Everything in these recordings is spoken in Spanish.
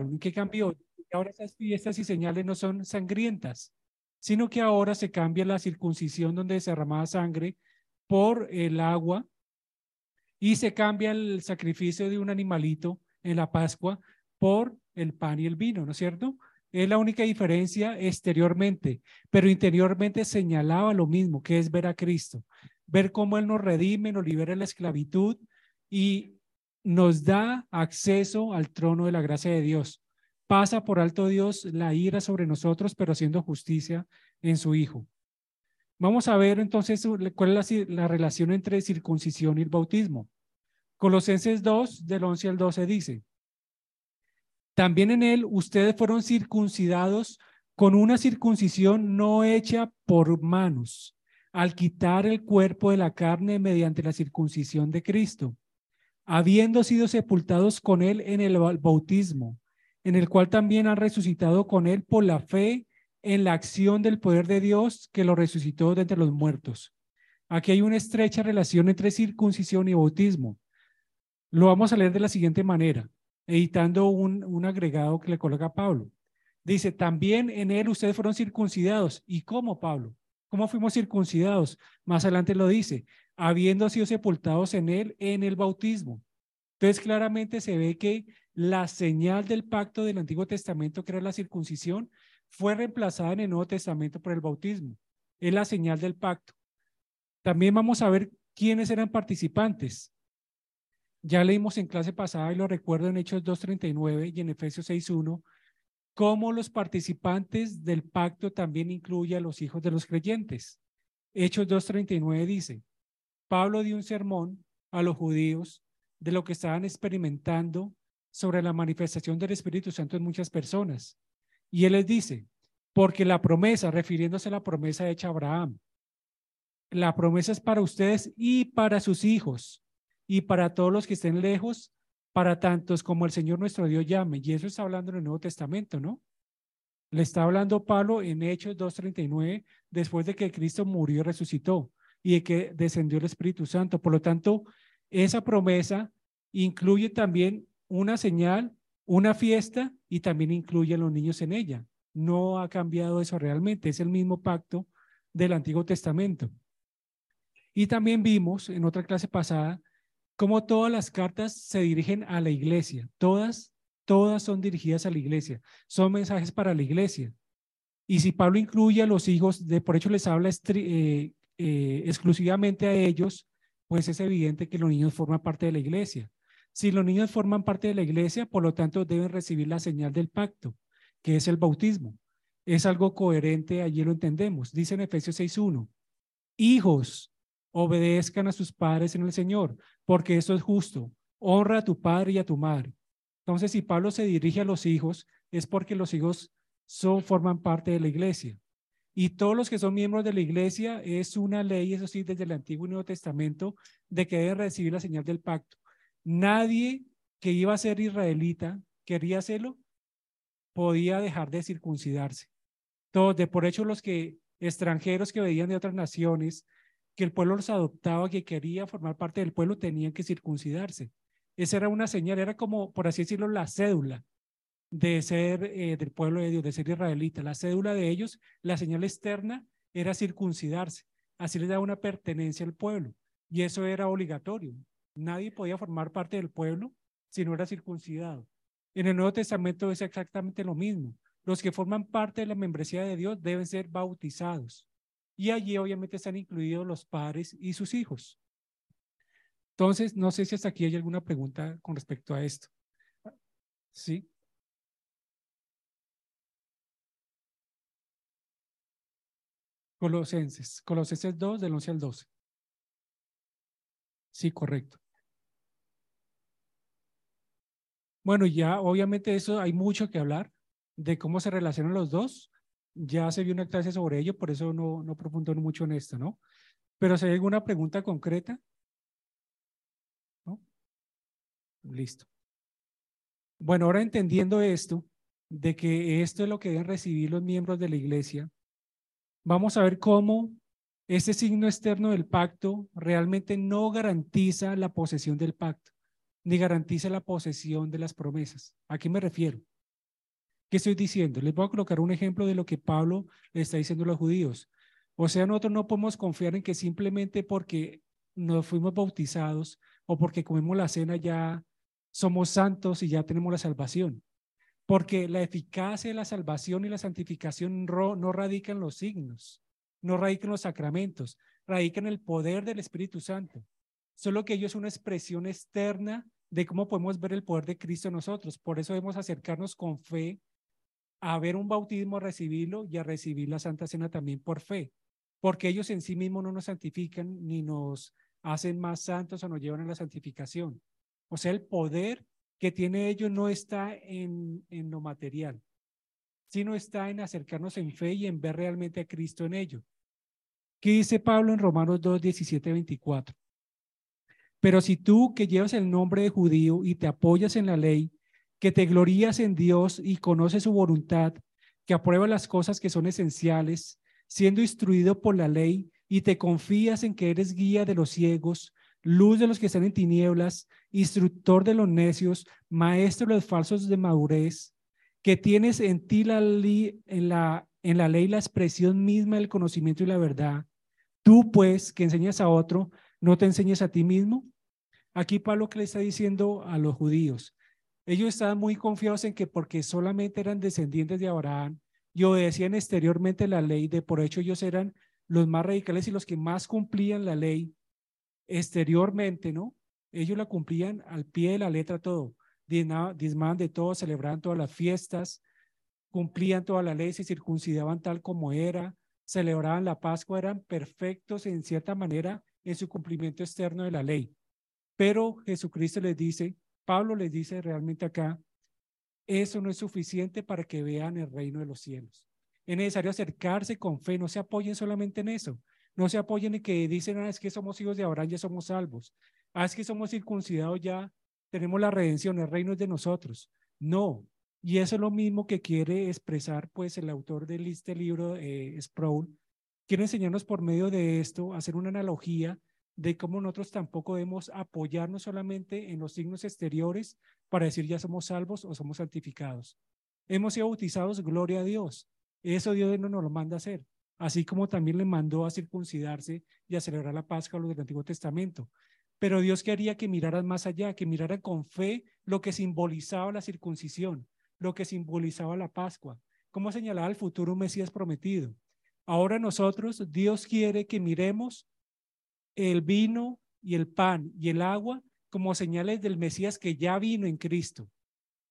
¿En qué cambió? Ahora esas fiestas y señales no son sangrientas, sino que ahora se cambia la circuncisión donde se derramaba sangre por el agua y se cambia el sacrificio de un animalito en la Pascua por el pan y el vino, ¿no es cierto? Es la única diferencia exteriormente, pero interiormente señalaba lo mismo, que es ver a Cristo, ver cómo Él nos redime, nos libera de la esclavitud y nos da acceso al trono de la gracia de Dios. Pasa por alto Dios la ira sobre nosotros, pero haciendo justicia en su Hijo. Vamos a ver entonces cuál es la, la relación entre circuncisión y el bautismo. Colosenses 2, del 11 al 12 dice, también en él ustedes fueron circuncidados con una circuncisión no hecha por manos, al quitar el cuerpo de la carne mediante la circuncisión de Cristo, habiendo sido sepultados con él en el bautismo, en el cual también han resucitado con él por la fe en la acción del poder de Dios que lo resucitó de entre los muertos. Aquí hay una estrecha relación entre circuncisión y bautismo. Lo vamos a leer de la siguiente manera editando un, un agregado que le coloca Pablo. Dice, también en él ustedes fueron circuncidados. ¿Y cómo, Pablo? ¿Cómo fuimos circuncidados? Más adelante lo dice, habiendo sido sepultados en él en el bautismo. Entonces claramente se ve que la señal del pacto del Antiguo Testamento, que era la circuncisión, fue reemplazada en el Nuevo Testamento por el bautismo. Es la señal del pacto. También vamos a ver quiénes eran participantes. Ya leímos en clase pasada y lo recuerdo en Hechos 2.39 y en Efesios 6.1, cómo los participantes del pacto también incluye a los hijos de los creyentes. Hechos 2.39 dice, Pablo dio un sermón a los judíos de lo que estaban experimentando sobre la manifestación del Espíritu Santo en muchas personas. Y él les dice, porque la promesa, refiriéndose a la promesa hecha a Abraham, la promesa es para ustedes y para sus hijos y para todos los que estén lejos, para tantos como el Señor nuestro Dios llame. Y eso está hablando en el Nuevo Testamento, ¿no? Le está hablando Pablo en Hechos 2.39, después de que Cristo murió y resucitó y de que descendió el Espíritu Santo. Por lo tanto, esa promesa incluye también una señal, una fiesta y también incluye a los niños en ella. No ha cambiado eso realmente, es el mismo pacto del Antiguo Testamento. Y también vimos en otra clase pasada como todas las cartas se dirigen a la iglesia, todas, todas son dirigidas a la iglesia, son mensajes para la iglesia. Y si Pablo incluye a los hijos, de por hecho les habla eh, eh, exclusivamente a ellos, pues es evidente que los niños forman parte de la iglesia. Si los niños forman parte de la iglesia, por lo tanto deben recibir la señal del pacto, que es el bautismo. Es algo coherente, allí lo entendemos. Dice en Efesios 6.1, hijos, obedezcan a sus padres en el Señor, porque eso es justo. Honra a tu padre y a tu madre. Entonces, si Pablo se dirige a los hijos, es porque los hijos son, forman parte de la iglesia. Y todos los que son miembros de la iglesia es una ley, eso sí, desde el Antiguo y Nuevo Testamento, de que deben recibir la señal del pacto. Nadie que iba a ser israelita, quería hacerlo, podía dejar de circuncidarse. Todos, de por hecho, los que extranjeros que venían de otras naciones, que el pueblo los adoptaba, que quería formar parte del pueblo, tenían que circuncidarse. Esa era una señal, era como, por así decirlo, la cédula de ser eh, del pueblo de Dios, de ser israelita. La cédula de ellos, la señal externa era circuncidarse. Así les daba una pertenencia al pueblo. Y eso era obligatorio. Nadie podía formar parte del pueblo si no era circuncidado. En el Nuevo Testamento es exactamente lo mismo. Los que forman parte de la membresía de Dios deben ser bautizados. Y allí obviamente están incluidos los padres y sus hijos. Entonces, no sé si hasta aquí hay alguna pregunta con respecto a esto. ¿Sí? Colosenses, Colosenses 2, del 11 al 12. Sí, correcto. Bueno, ya obviamente eso hay mucho que hablar de cómo se relacionan los dos ya se vio una clase sobre ello, por eso no, no profundo mucho en esto, ¿no? Pero si hay alguna pregunta concreta, ¿no? Listo. Bueno, ahora entendiendo esto, de que esto es lo que deben recibir los miembros de la iglesia, vamos a ver cómo este signo externo del pacto realmente no garantiza la posesión del pacto, ni garantiza la posesión de las promesas. ¿A qué me refiero? ¿Qué estoy diciendo? Les voy a colocar un ejemplo de lo que Pablo le está diciendo a los judíos. O sea, nosotros no podemos confiar en que simplemente porque nos fuimos bautizados o porque comemos la cena ya somos santos y ya tenemos la salvación. Porque la eficacia de la salvación y la santificación no radica en los signos, no radica en los sacramentos, radica en el poder del Espíritu Santo. Solo que ello es una expresión externa de cómo podemos ver el poder de Cristo en nosotros. Por eso debemos acercarnos con fe a ver un bautismo, a recibirlo y a recibir la Santa Cena también por fe, porque ellos en sí mismos no nos santifican ni nos hacen más santos o nos llevan a la santificación. O sea, el poder que tiene ellos no está en, en lo material, sino está en acercarnos en fe y en ver realmente a Cristo en ello. ¿Qué dice Pablo en Romanos 2, 17, 24? Pero si tú que llevas el nombre de judío y te apoyas en la ley, que te glorías en Dios y conoces su voluntad, que apruebas las cosas que son esenciales, siendo instruido por la ley y te confías en que eres guía de los ciegos, luz de los que están en tinieblas, instructor de los necios, maestro de los falsos de madurez, que tienes en ti la, la, en la ley la expresión misma del conocimiento y la verdad. Tú, pues, que enseñas a otro, ¿no te enseñes a ti mismo? Aquí Pablo que le está diciendo a los judíos, ellos estaban muy confiados en que porque solamente eran descendientes de Abraham y obedecían exteriormente la ley, de por hecho ellos eran los más radicales y los que más cumplían la ley exteriormente, ¿no? Ellos la cumplían al pie de la letra todo, dismaban de todo, celebraban todas las fiestas, cumplían toda la ley, se circuncidaban tal como era, celebraban la Pascua, eran perfectos en cierta manera en su cumplimiento externo de la ley. Pero Jesucristo les dice, Pablo les dice realmente acá, eso no es suficiente para que vean el reino de los cielos. Es necesario acercarse con fe, no se apoyen solamente en eso, no se apoyen en que dicen, ah, es que somos hijos de Abraham, ya somos salvos, ah, es que somos circuncidados, ya tenemos la redención, el reino es de nosotros. No, y eso es lo mismo que quiere expresar pues el autor de este libro, eh, Sproul, quiere enseñarnos por medio de esto, hacer una analogía de cómo nosotros tampoco debemos apoyarnos solamente en los signos exteriores para decir ya somos salvos o somos santificados. Hemos sido bautizados, gloria a Dios. Eso Dios no nos lo manda hacer, así como también le mandó a circuncidarse y a celebrar la Pascua a los del Antiguo Testamento. Pero Dios quería que miraran más allá, que miraran con fe lo que simbolizaba la circuncisión, lo que simbolizaba la Pascua, como señalaba el futuro Mesías prometido. Ahora nosotros, Dios quiere que miremos el vino y el pan y el agua como señales del Mesías que ya vino en Cristo.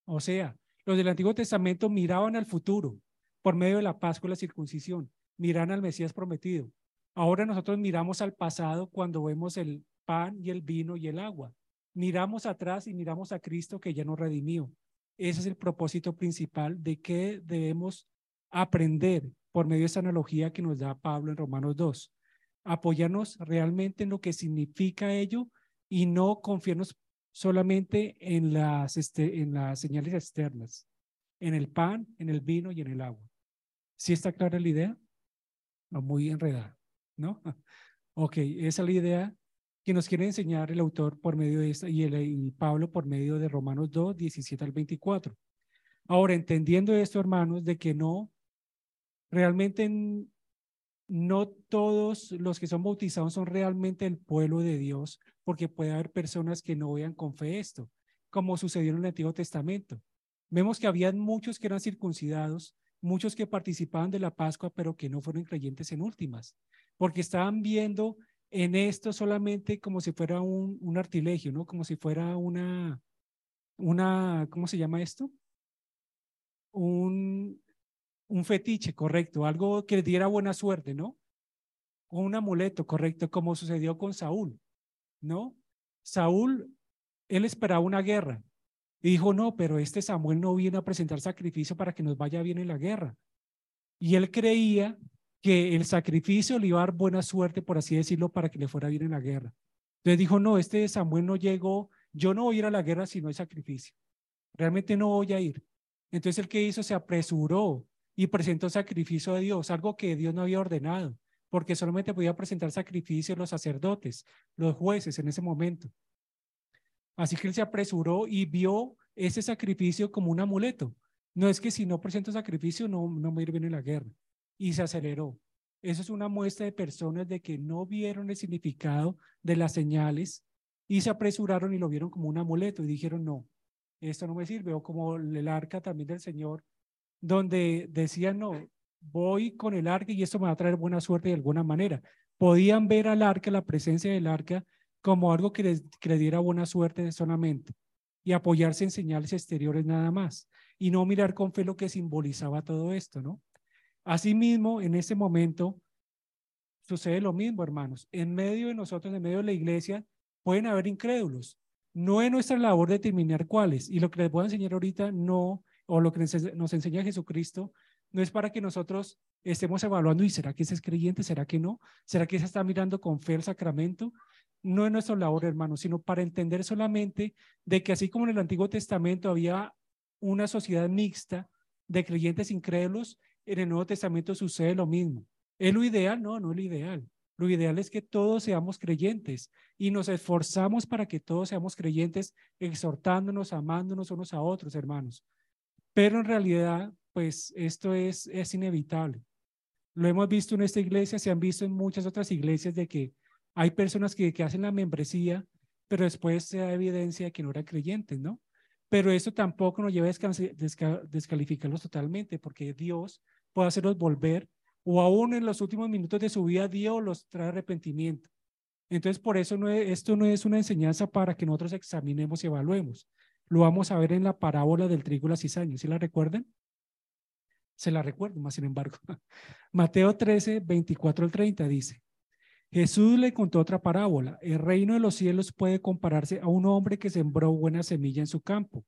O sea, los del Antiguo Testamento miraban al futuro por medio de la Pascua y la circuncisión, miran al Mesías prometido. Ahora nosotros miramos al pasado cuando vemos el pan y el vino y el agua. Miramos atrás y miramos a Cristo que ya nos redimió. Ese es el propósito principal de que debemos aprender por medio de esa analogía que nos da Pablo en Romanos 2 apoyarnos realmente en lo que significa ello y no confiarnos solamente en las, este, en las señales externas, en el pan, en el vino y en el agua. ¿Sí está clara la idea? No, muy enredada, ¿no? Ok, esa es la idea que nos quiere enseñar el autor por medio de esta y, el, y Pablo por medio de Romanos 2, 17 al 24. Ahora, entendiendo esto, hermanos, de que no, realmente no todos los que son bautizados son realmente el pueblo de Dios, porque puede haber personas que no vean con fe esto, como sucedió en el Antiguo Testamento. Vemos que habían muchos que eran circuncidados, muchos que participaban de la Pascua, pero que no fueron creyentes en últimas, porque estaban viendo en esto solamente como si fuera un, un artilegio, ¿no? Como si fuera una, una, ¿cómo se llama esto? Un, un fetiche, correcto, algo que le diera buena suerte, ¿no? Un amuleto, correcto, como sucedió con Saúl, ¿no? Saúl, él esperaba una guerra y dijo, no, pero este Samuel no viene a presentar sacrificio para que nos vaya bien en la guerra. Y él creía que el sacrificio le iba a dar buena suerte, por así decirlo, para que le fuera bien en la guerra. Entonces dijo, no, este Samuel no llegó, yo no voy a ir a la guerra si no hay sacrificio. Realmente no voy a ir. Entonces el que hizo se apresuró y presentó sacrificio a Dios, algo que Dios no había ordenado, porque solamente podía presentar sacrificio los sacerdotes, los jueces en ese momento. Así que él se apresuró y vio ese sacrificio como un amuleto, No es que si no presento sacrificio, no, no me ir bien en la guerra. Y se aceleró. Eso es una muestra de personas de que no vieron el significado de las señales y se apresuraron y lo vieron como un amuleto y dijeron, no, esto no me sirve. O como el arca también del Señor, donde decían, no, voy con el arca y esto me va a traer buena suerte de alguna manera. Podían ver al arca, la presencia del arca, como algo que les, que les diera buena suerte solamente y apoyarse en señales exteriores nada más y no mirar con fe lo que simbolizaba todo esto, ¿no? Asimismo, en ese momento sucede lo mismo, hermanos. En medio de nosotros, en medio de la iglesia, pueden haber incrédulos. No es nuestra labor determinar cuáles. Y lo que les voy a enseñar ahorita no, o lo que nos enseña Jesucristo, no es para que nosotros estemos evaluando, ¿y será que ese es creyente? ¿Será que no? ¿Será que se está mirando con fe el sacramento? No es nuestra labor, hermanos, sino para entender solamente de que así como en el Antiguo Testamento había una sociedad mixta de creyentes incrédulos, en el Nuevo Testamento sucede lo mismo. ¿Es lo ideal? No, no es lo ideal. Lo ideal es que todos seamos creyentes y nos esforzamos para que todos seamos creyentes, exhortándonos, amándonos unos a otros, hermanos. Pero en realidad, pues esto es, es inevitable. Lo hemos visto en esta iglesia, se han visto en muchas otras iglesias de que hay personas que, que hacen la membresía, pero después se da evidencia de que no eran creyentes, ¿no? Pero eso tampoco nos lleva a descalificarlos totalmente, porque Dios puede hacerlos volver o aún en los últimos minutos de su vida Dios los trae arrepentimiento. Entonces, por eso no esto no es una enseñanza para que nosotros examinemos y evaluemos. Lo vamos a ver en la parábola del trigo y la cizaña. ¿Sí la recuerdan? Se la recuerdo, más sin embargo. Mateo 13, 24 al 30 dice, Jesús le contó otra parábola. El reino de los cielos puede compararse a un hombre que sembró buena semilla en su campo.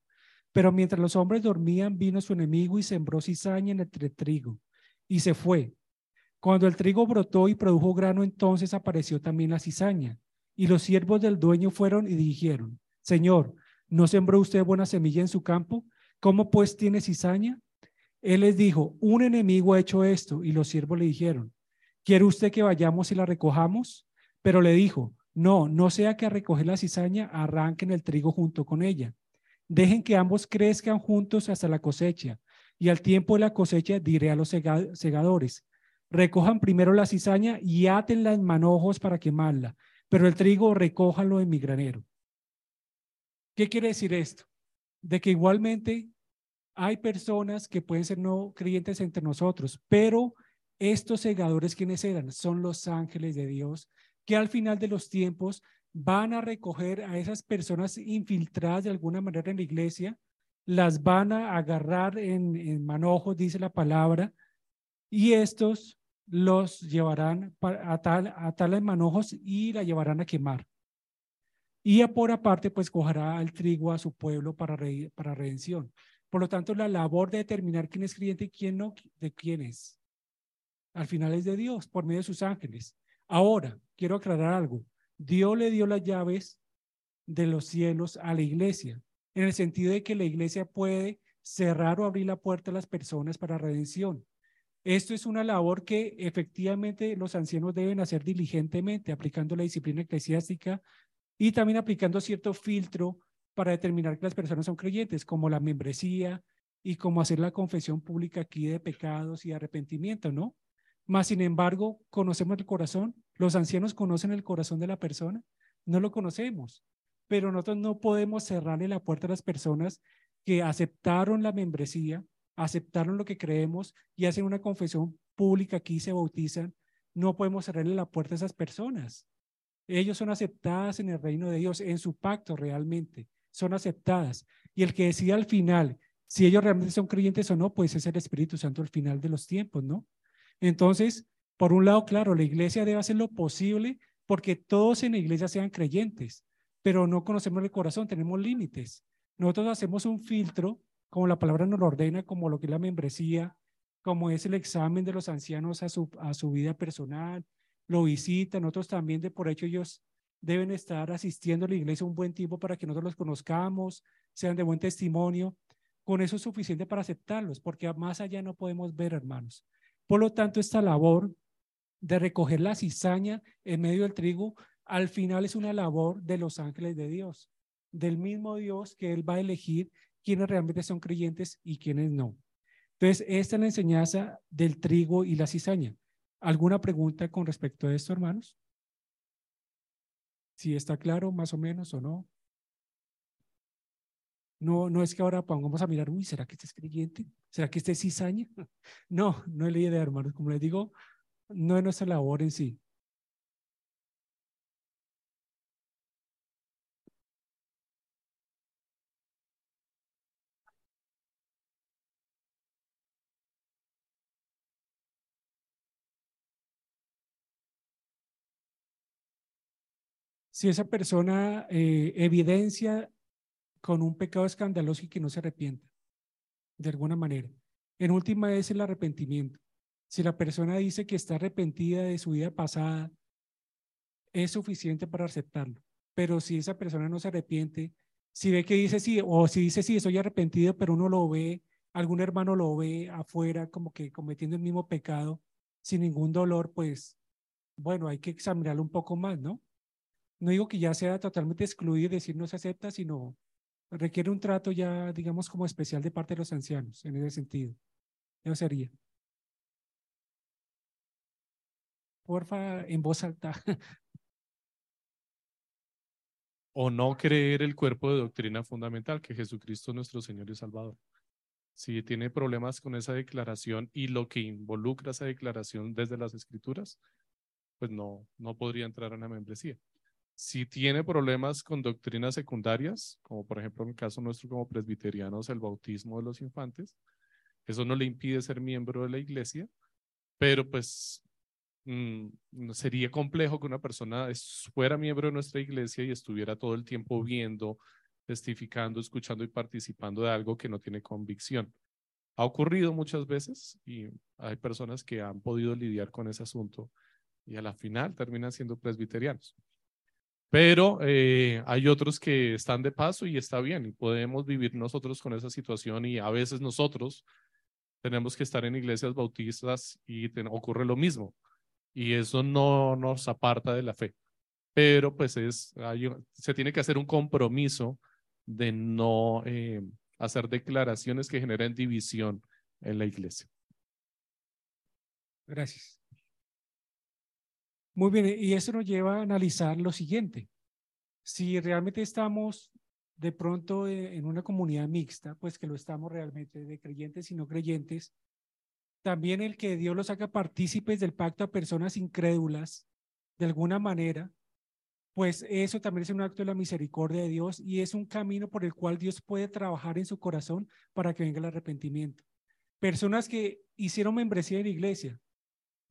Pero mientras los hombres dormían, vino su enemigo y sembró cizaña entre trigo. Y se fue. Cuando el trigo brotó y produjo grano, entonces apareció también la cizaña. Y los siervos del dueño fueron y dijeron, Señor, ¿no sembró usted buena semilla en su campo? ¿Cómo pues tiene cizaña? Él les dijo, un enemigo ha hecho esto. Y los siervos le dijeron, ¿Quiere usted que vayamos y la recojamos? Pero le dijo, no, no sea que a recoger la cizaña arranquen el trigo junto con ella. Dejen que ambos crezcan juntos hasta la cosecha. Y al tiempo de la cosecha diré a los segadores, recojan primero la cizaña y átenla en manojos para quemarla, pero el trigo recójanlo en mi granero. ¿Qué quiere decir esto? De que igualmente hay personas que pueden ser no creyentes entre nosotros, pero estos segadores, ¿quiénes eran? Son los ángeles de Dios que al final de los tiempos van a recoger a esas personas infiltradas de alguna manera en la iglesia, las van a agarrar en, manojos, dice la palabra, y estos los llevarán a tal, a tal en manojos y la llevarán a quemar. Y por aparte, pues cogerá el trigo a su pueblo para, para redención. Por lo tanto, la labor de determinar quién es creyente y quién no, de quién es al final es de Dios por medio de sus ángeles. Ahora, quiero aclarar algo. Dios le dio las llaves de los cielos a la iglesia, en el sentido de que la iglesia puede cerrar o abrir la puerta a las personas para redención. Esto es una labor que efectivamente los ancianos deben hacer diligentemente, aplicando la disciplina eclesiástica y también aplicando cierto filtro para determinar que las personas son creyentes, como la membresía y como hacer la confesión pública aquí de pecados y arrepentimiento, ¿no? Más sin embargo, conocemos el corazón. Los ancianos conocen el corazón de la persona. No lo conocemos, pero nosotros no podemos cerrarle la puerta a las personas que aceptaron la membresía, aceptaron lo que creemos y hacen una confesión pública aquí se bautizan. No podemos cerrarle la puerta a esas personas. Ellos son aceptadas en el reino de Dios, en su pacto realmente. Son aceptadas. Y el que decide al final si ellos realmente son creyentes o no, pues es el Espíritu Santo al final de los tiempos, ¿no? Entonces, por un lado, claro, la iglesia debe hacer lo posible porque todos en la iglesia sean creyentes, pero no conocemos el corazón, tenemos límites. Nosotros hacemos un filtro, como la palabra nos lo ordena, como lo que es la membresía, como es el examen de los ancianos a su, a su vida personal, lo visitan, nosotros también de por hecho ellos deben estar asistiendo a la iglesia un buen tiempo para que nosotros los conozcamos, sean de buen testimonio. Con eso es suficiente para aceptarlos, porque más allá no podemos ver, hermanos. Por lo tanto, esta labor de recoger la cizaña en medio del trigo, al final es una labor de los ángeles de Dios, del mismo Dios que Él va a elegir quiénes realmente son creyentes y quiénes no. Entonces, esta es la enseñanza del trigo y la cizaña. ¿Alguna pregunta con respecto a esto, hermanos? Si está claro, más o menos, o no. No, no es que ahora pongamos a mirar, uy, ¿será que este es creyente? ¿Será que este es cizaña? No, no es la idea, hermanos. Como les digo, no es nuestra labor en sí. Si esa persona eh, evidencia con un pecado escandaloso y que no se arrepienta, de alguna manera. En última es el arrepentimiento. Si la persona dice que está arrepentida de su vida pasada, es suficiente para aceptarlo. Pero si esa persona no se arrepiente, si ve que dice sí, o si dice sí, estoy arrepentido, pero uno lo ve, algún hermano lo ve afuera como que cometiendo el mismo pecado, sin ningún dolor, pues bueno, hay que examinarlo un poco más, ¿no? No digo que ya sea totalmente excluido y decir no se acepta, sino requiere un trato ya, digamos, como especial de parte de los ancianos, en ese sentido. Eso sería. Porfa, en voz alta. o no creer el cuerpo de doctrina fundamental, que Jesucristo es nuestro Señor y Salvador. Si tiene problemas con esa declaración y lo que involucra esa declaración desde las escrituras, pues no, no podría entrar en la membresía. Si tiene problemas con doctrinas secundarias, como por ejemplo en el caso nuestro como presbiterianos, el bautismo de los infantes, eso no le impide ser miembro de la iglesia, pero pues mm, sería complejo que una persona fuera miembro de nuestra iglesia y estuviera todo el tiempo viendo, testificando, escuchando y participando de algo que no tiene convicción. Ha ocurrido muchas veces y hay personas que han podido lidiar con ese asunto y a la final terminan siendo presbiterianos. Pero eh, hay otros que están de paso y está bien, y podemos vivir nosotros con esa situación y a veces nosotros tenemos que estar en iglesias bautistas y ocurre lo mismo. Y eso no nos aparta de la fe. Pero pues es, se tiene que hacer un compromiso de no eh, hacer declaraciones que generen división en la iglesia. Gracias. Muy bien, y eso nos lleva a analizar lo siguiente. Si realmente estamos de pronto en una comunidad mixta, pues que lo estamos realmente de creyentes y no creyentes, también el que Dios los haga partícipes del pacto a personas incrédulas, de alguna manera, pues eso también es un acto de la misericordia de Dios y es un camino por el cual Dios puede trabajar en su corazón para que venga el arrepentimiento. Personas que hicieron membresía en la iglesia,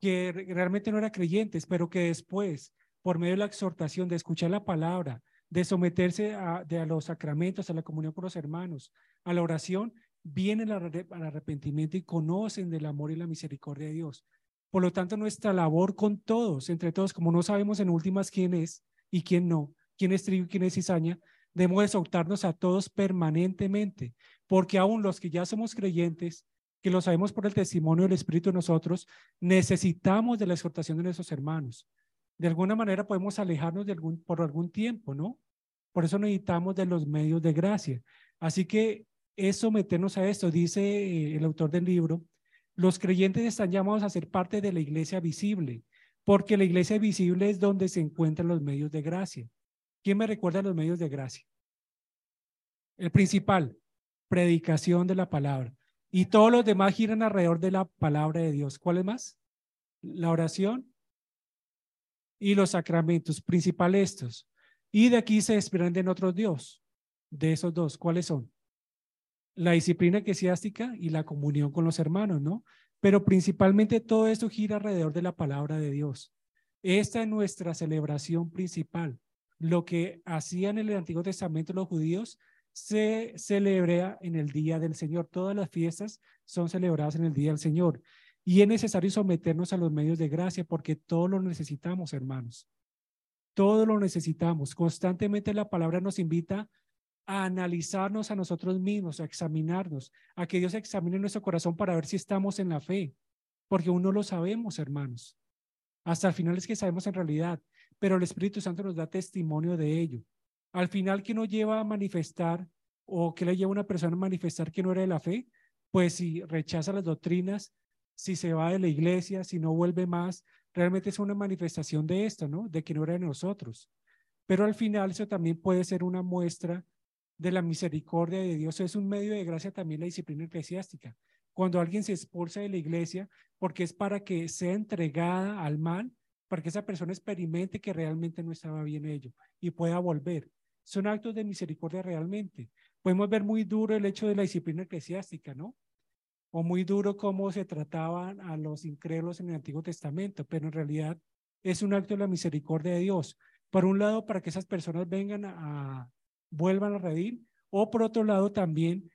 que realmente no eran creyentes, pero que después, por medio de la exhortación, de escuchar la palabra, de someterse a, de a los sacramentos, a la comunión con los hermanos, a la oración, vienen al, arrepentimiento y conocen del amor y la misericordia de Dios. Por lo tanto, nuestra labor con todos, entre todos, como no sabemos en últimas quién es y quién no, quién es trigo y quién es cizaña, debemos exhortarnos a todos permanentemente, porque aún los que ya somos creyentes, que lo sabemos por el testimonio del Espíritu de nosotros, necesitamos de la exhortación de nuestros hermanos. De alguna manera podemos alejarnos de algún, por algún tiempo, ¿no? Por eso necesitamos de los medios de gracia. Así que es someternos a esto, dice eh, el autor del libro, los creyentes están llamados a ser parte de la iglesia visible, porque la iglesia visible es donde se encuentran los medios de gracia. ¿Quién me recuerda los medios de gracia? El principal, predicación de la palabra. Y todos los demás giran alrededor de la palabra de Dios. ¿Cuál es más? La oración y los sacramentos, principales estos. Y de aquí se desprenden otros Dios. De esos dos, ¿cuáles son? La disciplina eclesiástica y la comunión con los hermanos, ¿no? Pero principalmente todo esto gira alrededor de la palabra de Dios. Esta es nuestra celebración principal. Lo que hacían en el Antiguo Testamento los judíos se celebra en el día del Señor. Todas las fiestas son celebradas en el día del Señor. Y es necesario someternos a los medios de gracia porque todo lo necesitamos, hermanos. Todo lo necesitamos. Constantemente la palabra nos invita a analizarnos a nosotros mismos, a examinarnos, a que Dios examine nuestro corazón para ver si estamos en la fe, porque aún no lo sabemos, hermanos. Hasta el final es que sabemos en realidad, pero el Espíritu Santo nos da testimonio de ello. Al final, ¿qué nos lleva a manifestar o qué le lleva a una persona a manifestar que no era de la fe, pues si rechaza las doctrinas, si se va de la iglesia, si no vuelve más, realmente es una manifestación de esto, ¿no? De que no era de nosotros. Pero al final eso también puede ser una muestra de la misericordia de Dios. Es un medio de gracia también la disciplina eclesiástica. Cuando alguien se expulsa de la iglesia, porque es para que sea entregada al mal, para que esa persona experimente que realmente no estaba bien ello y pueda volver. Son actos de misericordia realmente. Podemos ver muy duro el hecho de la disciplina eclesiástica, ¿no? O muy duro cómo se trataban a los incrédulos en el Antiguo Testamento, pero en realidad es un acto de la misericordia de Dios. Por un lado, para que esas personas vengan a, vuelvan a redir, o por otro lado también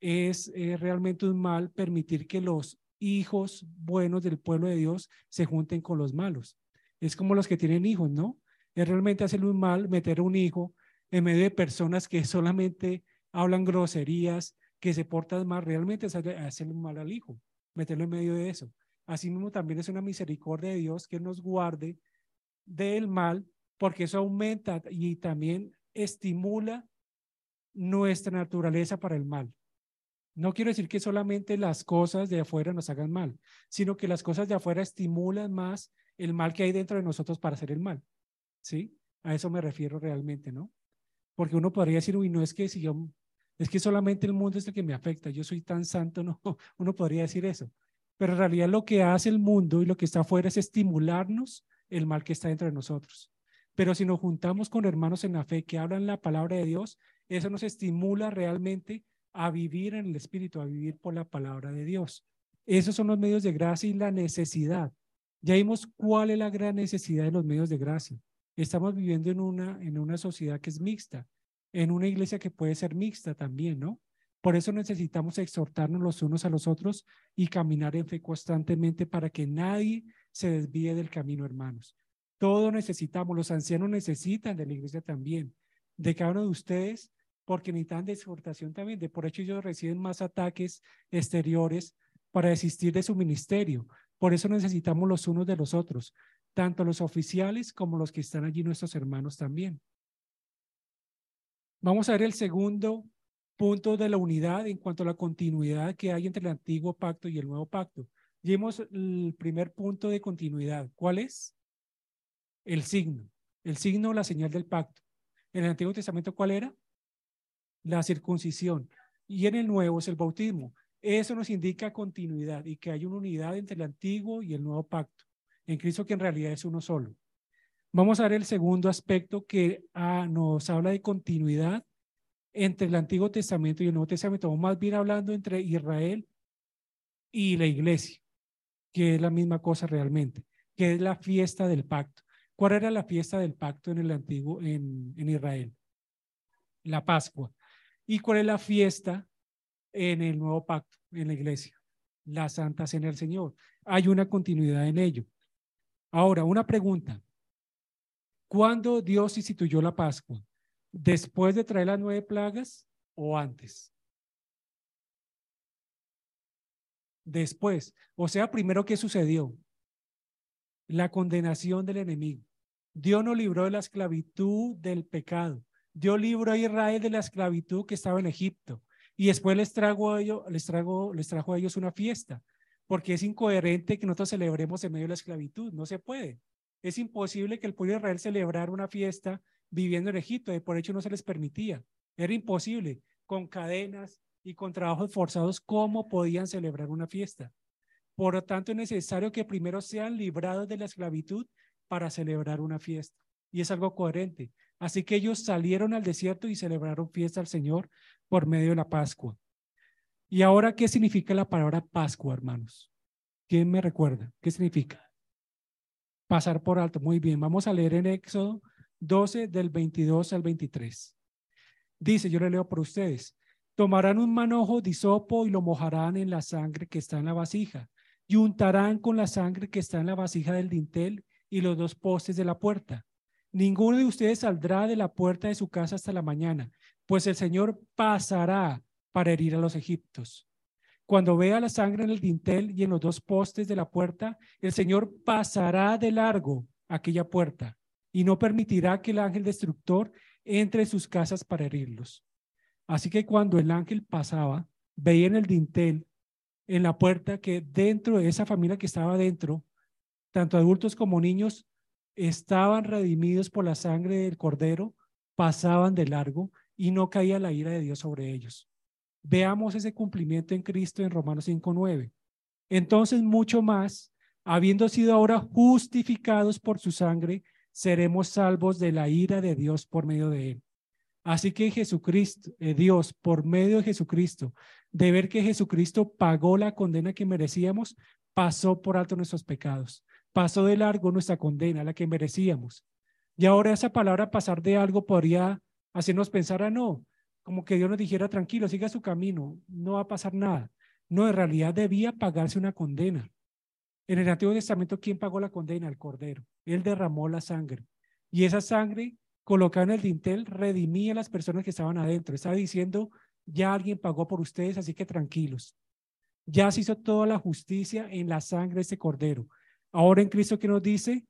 es realmente un mal permitir que los hijos buenos del pueblo de Dios se junten con los malos. Es como los que tienen hijos, ¿no? Es realmente hacerle un mal meter un hijo en medio de personas que solamente hablan groserías, que se portan mal, realmente es hacerle mal al hijo, meterlo en medio de eso. Asimismo, también es una misericordia de Dios que nos guarde del mal, porque eso aumenta y también estimula nuestra naturaleza para el mal. No quiero decir que solamente las cosas de afuera nos hagan mal, sino que las cosas de afuera estimulan más el mal que hay dentro de nosotros para hacer el mal. ¿Sí? A eso me refiero realmente, ¿no? Porque uno podría decir, uy, no es que si yo, es que solamente el mundo es el que me afecta, yo soy tan santo, no, uno podría decir eso. Pero en realidad lo que hace el mundo y lo que está afuera es estimularnos el mal que está dentro de nosotros. Pero si nos juntamos con hermanos en la fe que hablan la palabra de Dios, eso nos estimula realmente a vivir en el Espíritu, a vivir por la palabra de Dios. Esos son los medios de gracia y la necesidad. Ya vimos cuál es la gran necesidad de los medios de gracia. Estamos viviendo en una, en una sociedad que es mixta, en una iglesia que puede ser mixta también, ¿no? Por eso necesitamos exhortarnos los unos a los otros y caminar en fe constantemente para que nadie se desvíe del camino, hermanos. Todo necesitamos, los ancianos necesitan de la iglesia también, de cada uno de ustedes, porque necesitan de exhortación también. De por hecho, ellos reciben más ataques exteriores para desistir de su ministerio. Por eso necesitamos los unos de los otros, tanto los oficiales como los que están allí, nuestros hermanos también. Vamos a ver el segundo punto de la unidad en cuanto a la continuidad que hay entre el antiguo pacto y el nuevo pacto. Vimos el primer punto de continuidad. ¿Cuál es? el signo, el signo, la señal del pacto. En el Antiguo Testamento, ¿cuál era? La circuncisión. Y en el Nuevo es el bautismo. Eso nos indica continuidad y que hay una unidad entre el Antiguo y el Nuevo pacto. En Cristo que en realidad es uno solo. Vamos a ver el segundo aspecto que ah, nos habla de continuidad entre el Antiguo Testamento y el Nuevo Testamento. Vamos más bien hablando entre Israel y la iglesia, que es la misma cosa realmente, que es la fiesta del pacto. ¿Cuál era la fiesta del pacto en el antiguo, en, en Israel? La Pascua. ¿Y cuál es la fiesta en el nuevo pacto, en la iglesia? La Santa Cena del Señor. Hay una continuidad en ello. Ahora, una pregunta. ¿Cuándo Dios instituyó la Pascua? ¿Después de traer las nueve plagas o antes? Después. O sea, primero, ¿qué sucedió? la condenación del enemigo. Dios nos libró de la esclavitud del pecado. Dios libró a Israel de la esclavitud que estaba en Egipto. Y después les, trago a ellos, les, les trajo a ellos una fiesta, porque es incoherente que nosotros celebremos en medio de la esclavitud. No se puede. Es imposible que el pueblo de Israel celebrara una fiesta viviendo en Egipto. De por hecho no se les permitía. Era imposible. Con cadenas y con trabajos forzados, ¿cómo podían celebrar una fiesta? Por lo tanto, es necesario que primero sean librados de la esclavitud para celebrar una fiesta. Y es algo coherente. Así que ellos salieron al desierto y celebraron fiesta al Señor por medio de la Pascua. ¿Y ahora qué significa la palabra Pascua, hermanos? ¿Quién me recuerda? ¿Qué significa? Pasar por alto. Muy bien, vamos a leer en Éxodo 12 del 22 al 23. Dice, yo le leo por ustedes. Tomarán un manojo de hisopo y lo mojarán en la sangre que está en la vasija y untarán con la sangre que está en la vasija del dintel y los dos postes de la puerta. Ninguno de ustedes saldrá de la puerta de su casa hasta la mañana, pues el Señor pasará para herir a los egipcios. Cuando vea la sangre en el dintel y en los dos postes de la puerta, el Señor pasará de largo aquella puerta y no permitirá que el ángel destructor entre en sus casas para herirlos. Así que cuando el ángel pasaba, veía en el dintel, en la puerta, que dentro de esa familia que estaba dentro, tanto adultos como niños, estaban redimidos por la sangre del cordero, pasaban de largo y no caía la ira de Dios sobre ellos. Veamos ese cumplimiento en Cristo en Romanos 5.9. Entonces, mucho más, habiendo sido ahora justificados por su sangre, seremos salvos de la ira de Dios por medio de él. Así que Jesucristo, eh, Dios, por medio de Jesucristo, de ver que Jesucristo pagó la condena que merecíamos, pasó por alto nuestros pecados, pasó de largo nuestra condena, la que merecíamos. Y ahora esa palabra pasar de algo podría hacernos pensar, ah, no, como que Dios nos dijera, tranquilo, siga su camino, no va a pasar nada. No, en realidad debía pagarse una condena. En el Antiguo Testamento, ¿quién pagó la condena? El Cordero. Él derramó la sangre. Y esa sangre colocada en el dintel redimía a las personas que estaban adentro. Estaba diciendo, ya alguien pagó por ustedes, así que tranquilos. Ya se hizo toda la justicia en la sangre de ese Cordero. Ahora en Cristo, ¿qué nos dice?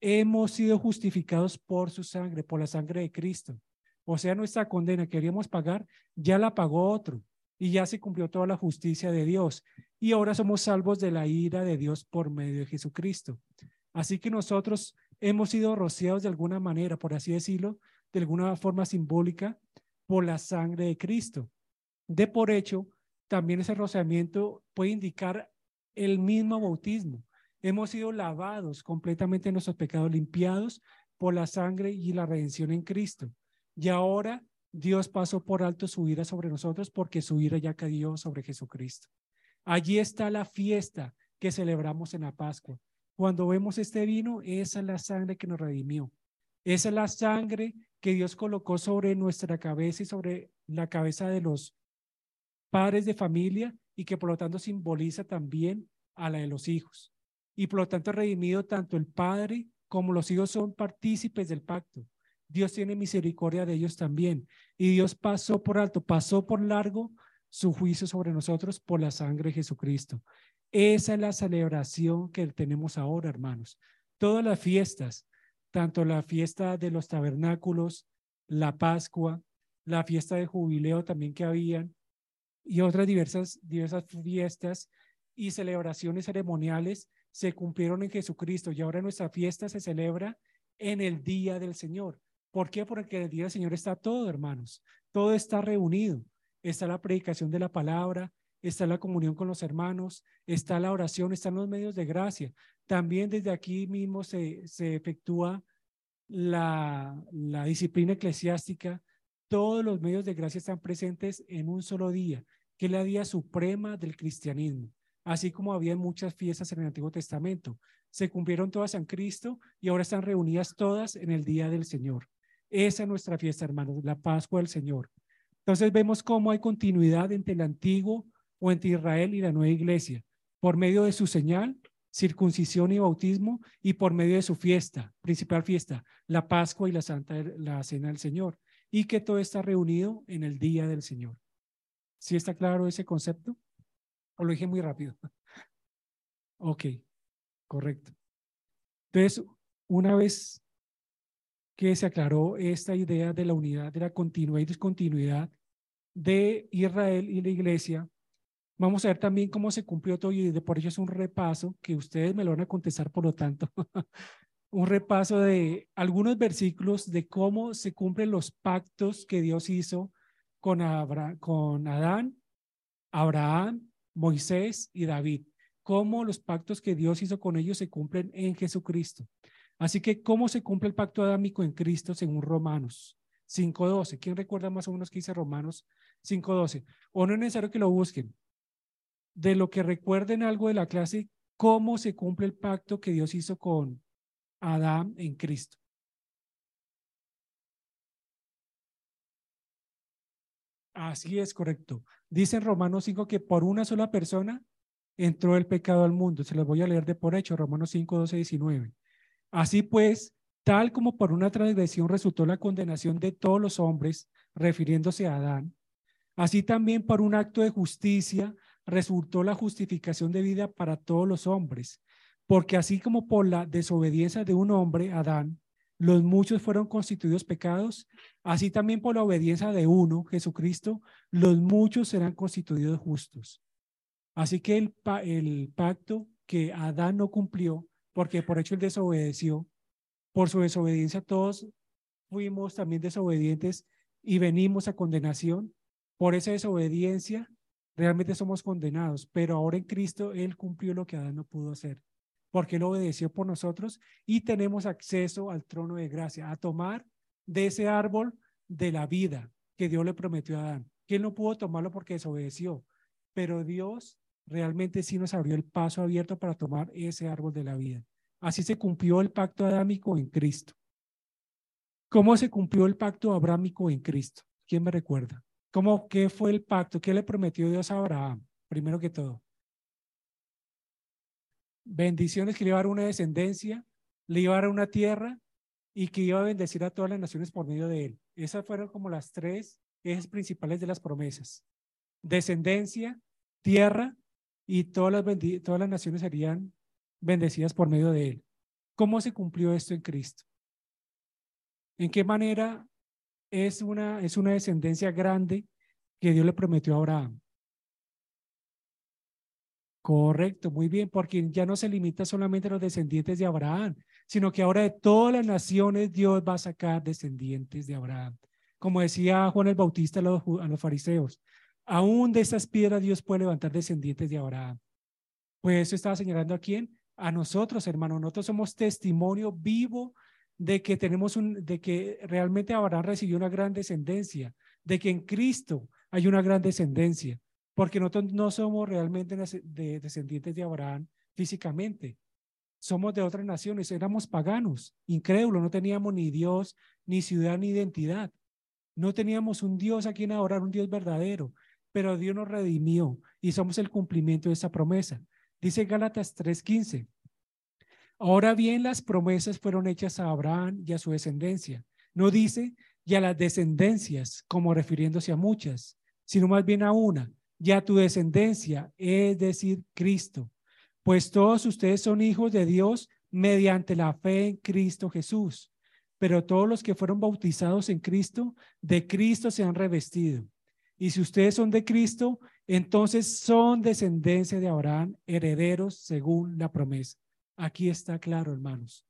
Hemos sido justificados por su sangre, por la sangre de Cristo. O sea, nuestra condena que queríamos pagar, ya la pagó otro y ya se cumplió toda la justicia de Dios. Y ahora somos salvos de la ira de Dios por medio de Jesucristo. Así que nosotros hemos sido rociados de alguna manera, por así decirlo, de alguna forma simbólica, por la sangre de Cristo. De por hecho, también ese rociamiento puede indicar el mismo bautismo. Hemos sido lavados completamente en nuestros pecados, limpiados por la sangre y la redención en Cristo. Y ahora Dios pasó por alto su ira sobre nosotros porque su ira ya cayó sobre Jesucristo. Allí está la fiesta que celebramos en la Pascua. Cuando vemos este vino, esa es la sangre que nos redimió. Esa es la sangre que Dios colocó sobre nuestra cabeza y sobre la cabeza de los padres de familia y que por lo tanto simboliza también a la de los hijos. Y por lo tanto redimido tanto el padre como los hijos son partícipes del pacto. Dios tiene misericordia de ellos también. Y Dios pasó por alto, pasó por largo su juicio sobre nosotros por la sangre de Jesucristo. Esa es la celebración que tenemos ahora, hermanos. Todas las fiestas, tanto la fiesta de los tabernáculos, la Pascua, la fiesta de jubileo también que habían, y otras diversas, diversas fiestas y celebraciones ceremoniales se cumplieron en Jesucristo y ahora nuestra fiesta se celebra en el día del Señor. ¿Por qué? Porque el día del Señor está todo, hermanos. Todo está reunido. Está la predicación de la palabra, está la comunión con los hermanos, está la oración, están los medios de gracia. También desde aquí mismo se, se efectúa la, la disciplina eclesiástica. Todos los medios de gracia están presentes en un solo día, que es la día suprema del cristianismo así como había muchas fiestas en el Antiguo Testamento. Se cumplieron todas en Cristo y ahora están reunidas todas en el día del Señor. Esa es nuestra fiesta, hermanos, la Pascua del Señor. Entonces vemos cómo hay continuidad entre el antiguo o entre Israel y la nueva iglesia, por medio de su señal, circuncisión y bautismo, y por medio de su fiesta, principal fiesta, la Pascua y la Santa, la Cena del Señor, y que todo está reunido en el día del Señor. ¿Sí está claro ese concepto? ¿O lo dije muy rápido? Ok, correcto. Entonces, una vez que se aclaró esta idea de la unidad, de la continuidad y discontinuidad de Israel y la iglesia, vamos a ver también cómo se cumplió todo y de por ello es un repaso que ustedes me lo van a contestar, por lo tanto, un repaso de algunos versículos de cómo se cumplen los pactos que Dios hizo con, con Adán, Abraham, Moisés y David, cómo los pactos que Dios hizo con ellos se cumplen en Jesucristo. Así que, ¿cómo se cumple el pacto adámico en Cristo según Romanos 5.12? ¿Quién recuerda más o menos qué dice Romanos 5.12? O no es necesario que lo busquen. De lo que recuerden algo de la clase, ¿cómo se cumple el pacto que Dios hizo con Adán en Cristo? Así es correcto. Dice en Romanos 5 que por una sola persona entró el pecado al mundo. Se los voy a leer de por hecho, Romanos 5, 12, 19. Así pues, tal como por una transgresión resultó la condenación de todos los hombres, refiriéndose a Adán, así también por un acto de justicia resultó la justificación de vida para todos los hombres, porque así como por la desobediencia de un hombre, Adán, los muchos fueron constituidos pecados, así también por la obediencia de uno, Jesucristo, los muchos serán constituidos justos. Así que el, pacto que Adán no cumplió, porque por hecho él desobedeció, por su desobediencia todos fuimos también desobedientes y venimos a condenación. Por esa desobediencia realmente somos condenados, pero ahora en Cristo Él cumplió lo que Adán no pudo hacer, porque Él obedeció por nosotros y tenemos acceso al trono de gracia, a tomar de ese árbol de la vida que Dios le prometió a Adán, que Él no pudo tomarlo porque desobedeció, pero Dios realmente sí nos abrió el paso abierto para tomar ese árbol de la vida. Así se cumplió el pacto adámico en Cristo. ¿Cómo se cumplió el pacto abrámico en Cristo? ¿Quién me recuerda? ¿Cómo, ¿Qué fue el pacto? ¿Qué le prometió Dios a Abraham? Primero que todo. Bendiciones que le iba a dar una descendencia, le iba a dar una tierra y que iba a bendecir a todas las naciones por medio de él. Esas fueron como las tres ejes principales de las promesas. Descendencia, tierra y todas las, todas las naciones serían bendecidas por medio de él. ¿Cómo se cumplió esto en Cristo? ¿En qué manera es una, es una descendencia grande que Dios le prometió a Abraham? Correcto, muy bien, porque ya no se limita solamente a los descendientes de Abraham, sino que ahora de todas las naciones Dios va a sacar descendientes de Abraham. Como decía Juan el Bautista a los, a los fariseos, aún de esas piedras Dios puede levantar descendientes de Abraham. Pues eso estaba señalando a quién? A nosotros, hermano. Nosotros somos testimonio vivo de que tenemos un, de que realmente Abraham recibió una gran descendencia, de que en Cristo hay una gran descendencia, porque nosotros no somos realmente de descendientes de Abraham físicamente, somos de otras naciones, éramos paganos, incrédulos, no teníamos ni Dios, ni ciudad, ni identidad. No teníamos un Dios a quien adorar, un Dios verdadero, pero Dios nos redimió y somos el cumplimiento de esa promesa. Dice Gálatas 3:15, Ahora bien, las promesas fueron hechas a Abraham y a su descendencia. No dice y a las descendencias, como refiriéndose a muchas, sino más bien a una, y a tu descendencia, es decir, Cristo. Pues todos ustedes son hijos de Dios mediante la fe en Cristo Jesús. Pero todos los que fueron bautizados en Cristo, de Cristo se han revestido. Y si ustedes son de Cristo, entonces son descendencia de Abraham, herederos según la promesa. Aquí está claro, hermanos.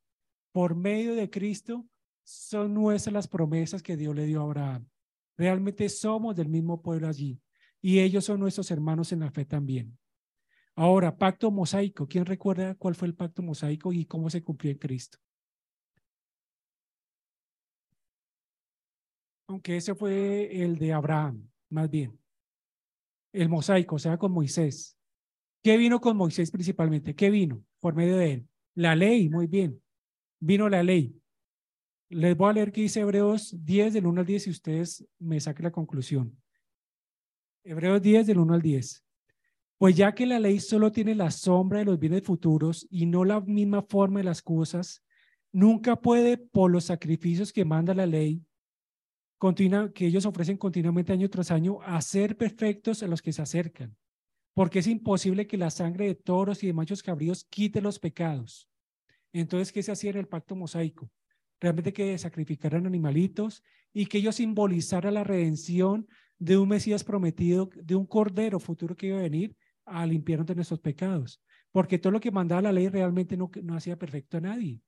Por medio de Cristo son nuestras las promesas que Dios le dio a Abraham. Realmente somos del mismo pueblo allí y ellos son nuestros hermanos en la fe también. Ahora, pacto mosaico. ¿Quién recuerda cuál fue el pacto mosaico y cómo se cumplió en Cristo? Aunque ese fue el de Abraham, más bien. El mosaico, o sea, con Moisés. ¿Qué vino con Moisés principalmente? ¿Qué vino? por medio de él. La ley, muy bien. Vino la ley. Les voy a leer que dice Hebreos 10 del 1 al 10 y ustedes me saquen la conclusión. Hebreos 10 del 1 al 10. Pues ya que la ley solo tiene la sombra de los bienes futuros y no la misma forma de las cosas, nunca puede, por los sacrificios que manda la ley, continua, que ellos ofrecen continuamente año tras año, hacer perfectos a los que se acercan porque es imposible que la sangre de toros y de machos cabríos quite los pecados. Entonces, ¿qué se hacía en el pacto mosaico? Realmente que sacrificaran animalitos y que ellos simbolizaran la redención de un Mesías prometido, de un cordero futuro que iba a venir a limpiarnos de nuestros pecados. Porque todo lo que mandaba la ley realmente no, no hacía perfecto a nadie.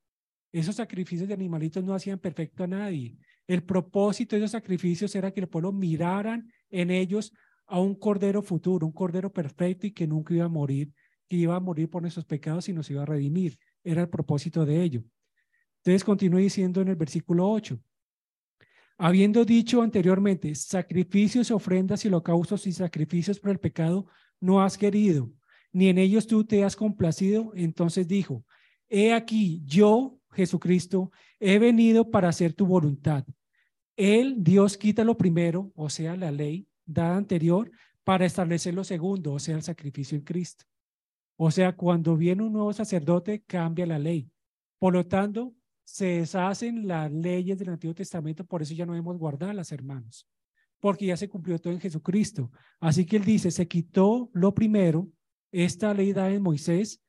Esos sacrificios de animalitos no hacían perfecto a nadie. El propósito de esos sacrificios era que el pueblo miraran en ellos a un cordero futuro, un cordero perfecto y que nunca iba a morir, que iba a morir por nuestros pecados y nos iba a redimir. Era el propósito de ello. Entonces continúa diciendo en el versículo 8. Habiendo dicho anteriormente, sacrificios, ofrendas y holocaustos y sacrificios por el pecado no has querido, ni en ellos tú te has complacido, entonces dijo, he aquí, yo, Jesucristo, he venido para hacer tu voluntad. Él, Dios, quita lo primero, o sea, la ley, dada anterior para establecer lo segundo, o sea, el sacrificio en Cristo. O sea, cuando viene un nuevo sacerdote, cambia la ley. Por lo tanto, se deshacen las leyes del Antiguo Testamento, por eso ya no debemos guardarlas, hermanos, porque ya se cumplió todo en Jesucristo. Así que él dice, se quitó lo primero, esta ley dada en Moisés,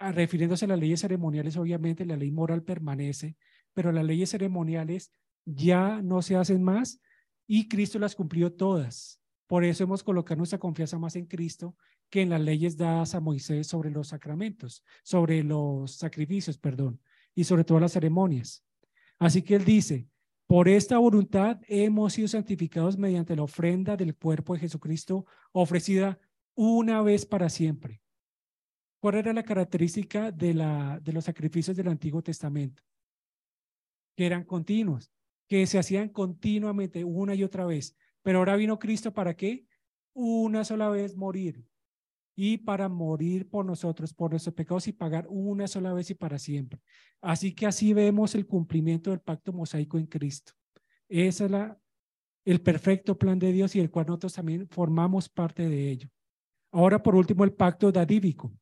refiriéndose a las leyes ceremoniales, obviamente la ley moral permanece, pero las leyes ceremoniales ya no se hacen más y Cristo las cumplió todas. Por eso hemos colocado nuestra confianza más en Cristo que en las leyes dadas a Moisés sobre los sacramentos, sobre los sacrificios, perdón, y sobre todas las ceremonias. Así que él dice, por esta voluntad hemos sido santificados mediante la ofrenda del cuerpo de Jesucristo ofrecida una vez para siempre. ¿Cuál era la característica de, la, de los sacrificios del Antiguo Testamento? Que eran continuos, que se hacían continuamente una y otra vez. Pero ahora vino Cristo para qué? Una sola vez morir. Y para morir por nosotros, por nuestros pecados y pagar una sola vez y para siempre. Así que así vemos el cumplimiento del pacto mosaico en Cristo. Ese es la, el perfecto plan de Dios y el cual nosotros también formamos parte de ello. Ahora, por último, el pacto dadívico.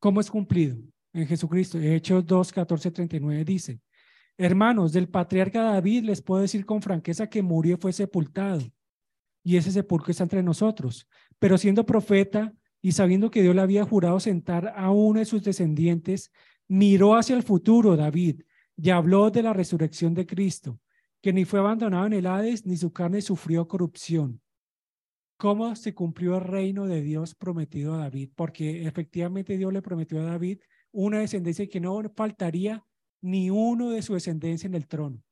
¿Cómo es cumplido? En Jesucristo. Hechos 2, 14, 39 dice, hermanos, del patriarca David les puedo decir con franqueza que murió y fue sepultado. Y ese sepulcro está entre nosotros. Pero siendo profeta y sabiendo que Dios le había jurado sentar a uno de sus descendientes, miró hacia el futuro David y habló de la resurrección de Cristo, que ni fue abandonado en el Hades, ni su carne sufrió corrupción cómo se cumplió el reino de Dios prometido a David, porque efectivamente Dios le prometió a David una descendencia que no faltaría ni uno de su descendencia en el trono,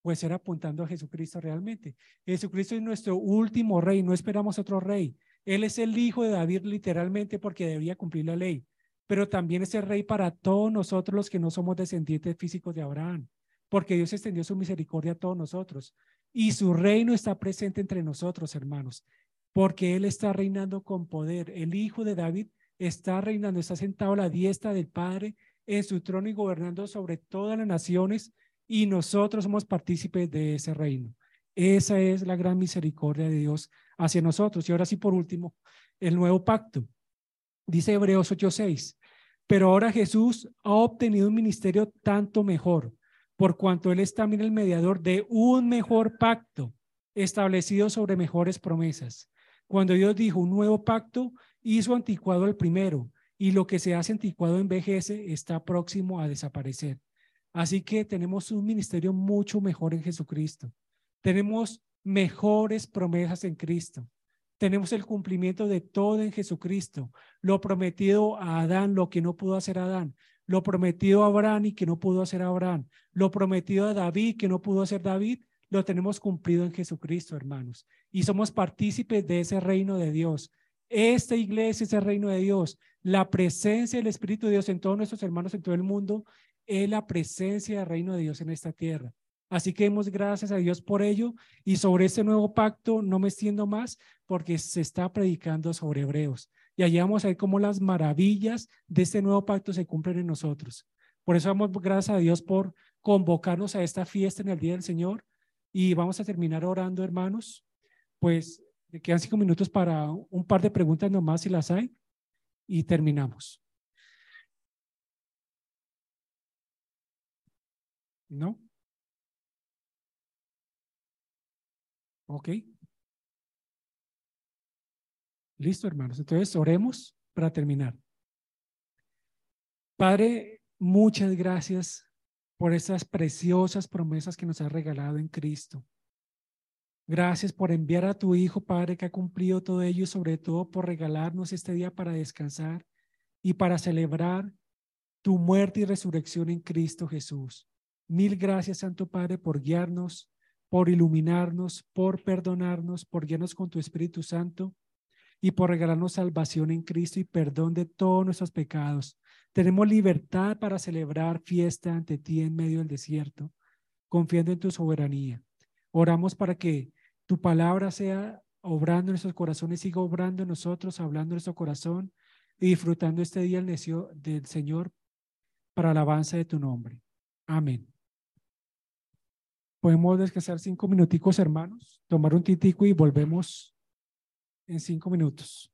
pues era apuntando a Jesucristo realmente. Jesucristo es nuestro último rey, no esperamos otro rey. Él es el hijo de David literalmente porque debía cumplir la ley, pero también es el rey para todos nosotros los que no somos descendientes físicos de Abraham, porque Dios extendió su misericordia a todos nosotros y su reino está presente entre nosotros, hermanos porque Él está reinando con poder. El Hijo de David está reinando, está sentado a la diestra del Padre en su trono y gobernando sobre todas las naciones y nosotros somos partícipes de ese reino. Esa es la gran misericordia de Dios hacia nosotros. Y ahora sí, por último, el nuevo pacto. Dice Hebreos 8:6, pero ahora Jesús ha obtenido un ministerio tanto mejor, por cuanto Él es también el mediador de un mejor pacto establecido sobre mejores promesas. Cuando Dios dijo un nuevo pacto, hizo anticuado el primero y lo que se hace anticuado envejece, está próximo a desaparecer. Así que tenemos un ministerio mucho mejor en Jesucristo. Tenemos mejores promesas en Cristo. Tenemos el cumplimiento de todo en Jesucristo. Lo prometido a Adán, lo que no pudo hacer Adán. Lo prometido a Abraham y que no pudo hacer Abraham. Lo prometido a David que no pudo hacer David lo tenemos cumplido en Jesucristo, hermanos. Y somos partícipes de ese reino de Dios. Esta iglesia es el reino de Dios. La presencia del Espíritu de Dios en todos nuestros hermanos en todo el mundo es la presencia del reino de Dios en esta tierra. Así que demos gracias a Dios por ello. Y sobre este nuevo pacto no me extiendo más porque se está predicando sobre Hebreos. Y allí vamos a ver cómo las maravillas de este nuevo pacto se cumplen en nosotros. Por eso damos gracias a Dios por convocarnos a esta fiesta en el Día del Señor y vamos a terminar orando, hermanos. Pues me quedan cinco minutos para un par de preguntas nomás si las hay y terminamos. ¿No? Ok. Listo, hermanos. Entonces, oremos para terminar. Padre, muchas gracias por esas preciosas promesas que nos has regalado en Cristo. Gracias por enviar a tu Hijo, Padre, que ha cumplido todo ello y sobre todo por regalarnos este día para descansar y para celebrar tu muerte y resurrección en Cristo Jesús. Mil gracias, Santo Padre, por guiarnos, por iluminarnos, por perdonarnos, por guiarnos con tu Espíritu Santo y por regalarnos salvación en Cristo y perdón de todos nuestros pecados. Tenemos libertad para celebrar fiesta ante ti en medio del desierto, confiando en tu soberanía. Oramos para que tu palabra sea obrando en nuestros corazones, siga obrando en nosotros, hablando en nuestro corazón y disfrutando este día el necio del Señor para alabanza de tu nombre. Amén. Podemos descansar cinco minuticos, hermanos, tomar un titico y volvemos en cinco minutos.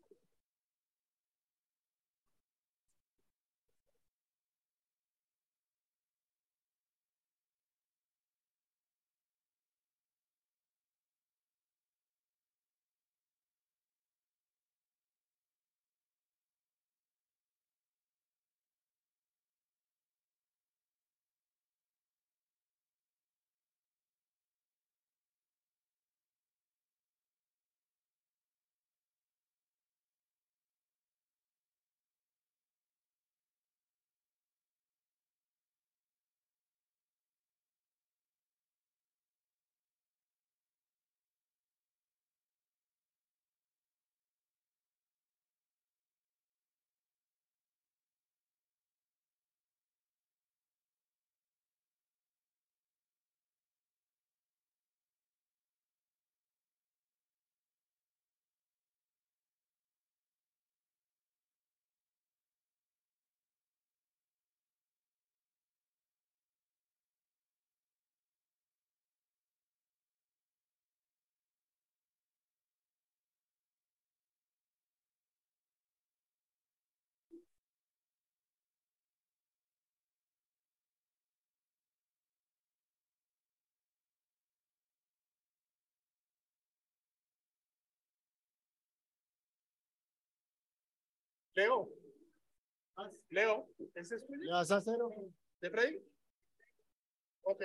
Leo. Ah, Leo, ¿ese es tuyo? Ya está cero. ¿De Freddy? Ok.